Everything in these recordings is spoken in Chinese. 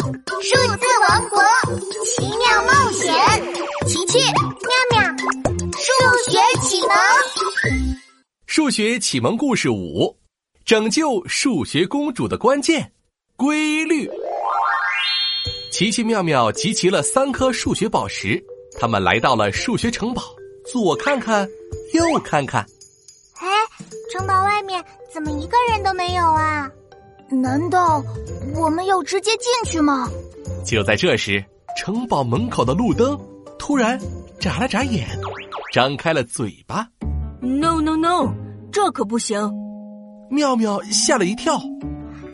数字王国奇妙冒险，奇奇妙妙，数学启蒙。数学启蒙故事五：拯救数学公主的关键——规律。奇奇妙妙集齐了三颗数学宝石，他们来到了数学城堡，左看看，右看看。哎，城堡外面怎么一个人都没有啊？难道我们要直接进去吗？就在这时，城堡门口的路灯突然眨了眨眼，张开了嘴巴。No no no，这可不行！妙妙吓了一跳。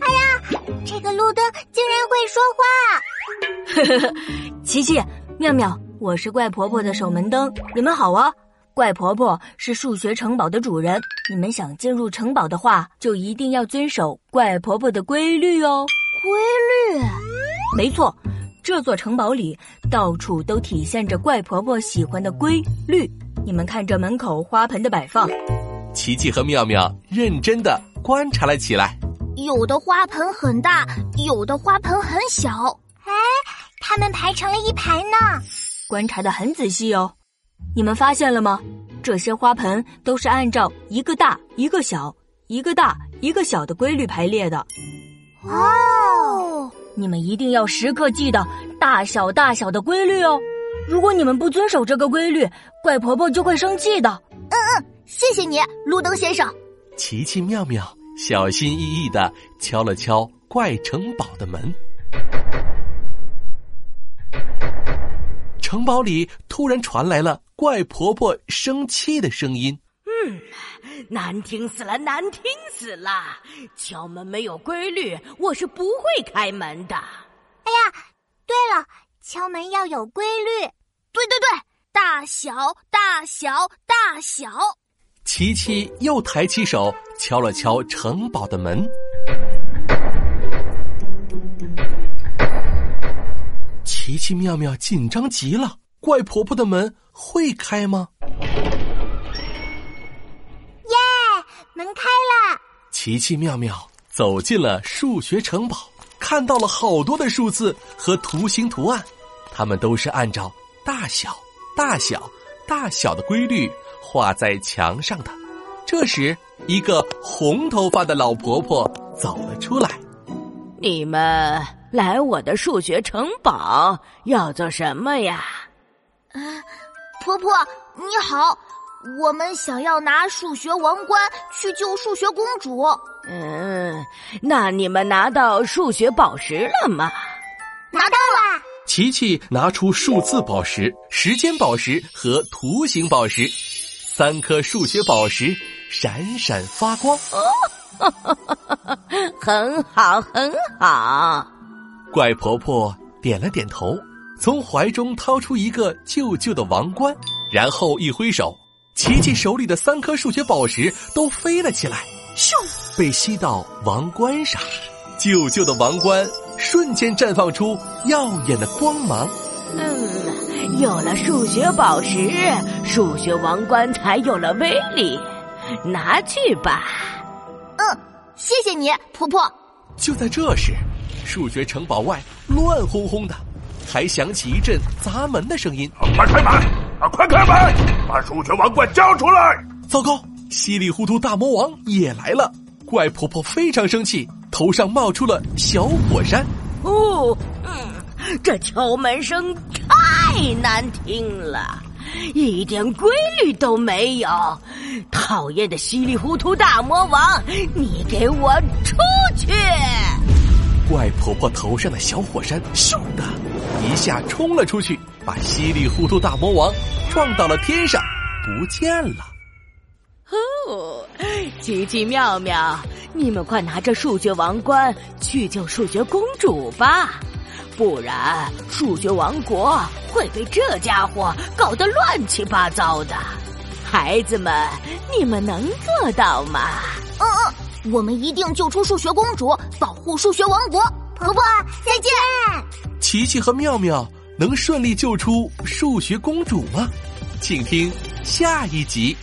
哎呀，这个路灯竟然会说话！呵呵呵，琪琪，妙妙，我是怪婆婆的守门灯，你们好啊。怪婆婆是数学城堡的主人，你们想进入城堡的话，就一定要遵守怪婆婆的规律哦。规律？没错，这座城堡里到处都体现着怪婆婆喜欢的规律。你们看这门口花盆的摆放，琪琪和妙妙认真的观察了起来。有的花盆很大，有的花盆很小。哎，它们排成了一排呢。观察的很仔细哦。你们发现了吗？这些花盆都是按照一个大一个小、一个大一个小的规律排列的。哦，你们一定要时刻记得大小大小的规律哦。如果你们不遵守这个规律，怪婆婆就会生气的。嗯嗯，谢谢你，路灯先生。奇奇妙妙小心翼翼的敲了敲怪城堡的门。城堡里突然传来了怪婆婆生气的声音：“嗯，难听死了，难听死了！敲门没有规律，我是不会开门的。”哎呀，对了，敲门要有规律。对对对，大小大小大小。琪琪又抬起手敲了敲城堡的门。奇奇妙妙紧张极了，怪婆婆的门会开吗？耶，门开了！奇奇妙妙走进了数学城堡，看到了好多的数字和图形图案，它们都是按照大小、大小、大小的规律画在墙上的。这时，一个红头发的老婆婆走了出来。你们来我的数学城堡要做什么呀？啊，婆婆你好，我们想要拿数学王冠去救数学公主。嗯，那你们拿到数学宝石了吗？拿到了。琪琪拿出数字宝石、时间宝石和图形宝石，三颗数学宝石闪闪发光。哦 很好，很好。怪婆婆点了点头，从怀中掏出一个旧旧的王冠，然后一挥手，琪琪手里的三颗数学宝石都飞了起来，咻，被吸到王冠上。旧旧的王冠瞬间绽放出耀眼的光芒。嗯，有了数学宝石，数学王冠才有了威力。拿去吧。嗯，谢谢你，婆婆。就在这时，数学城堡外乱哄哄的，还响起一阵砸门的声音。快开门！啊，快开门！把数学王冠交出来！糟糕，稀里糊涂大魔王也来了！怪婆婆非常生气，头上冒出了小火山。哦，嗯，这敲门声太难听了。一点规律都没有！讨厌的稀里糊涂大魔王，你给我出去！怪婆婆头上的小火山咻的一下冲了出去，把稀里糊涂大魔王撞到了天上，不见了。哦，奇奇妙妙，你们快拿着数学王冠去救数学公主吧！不然，数学王国会被这家伙搞得乱七八糟的。孩子们，你们能做到吗？嗯嗯，我们一定救出数学公主，保护数学王国。婆婆，再见。琪琪和妙妙能顺利救出数学公主吗？请听下一集。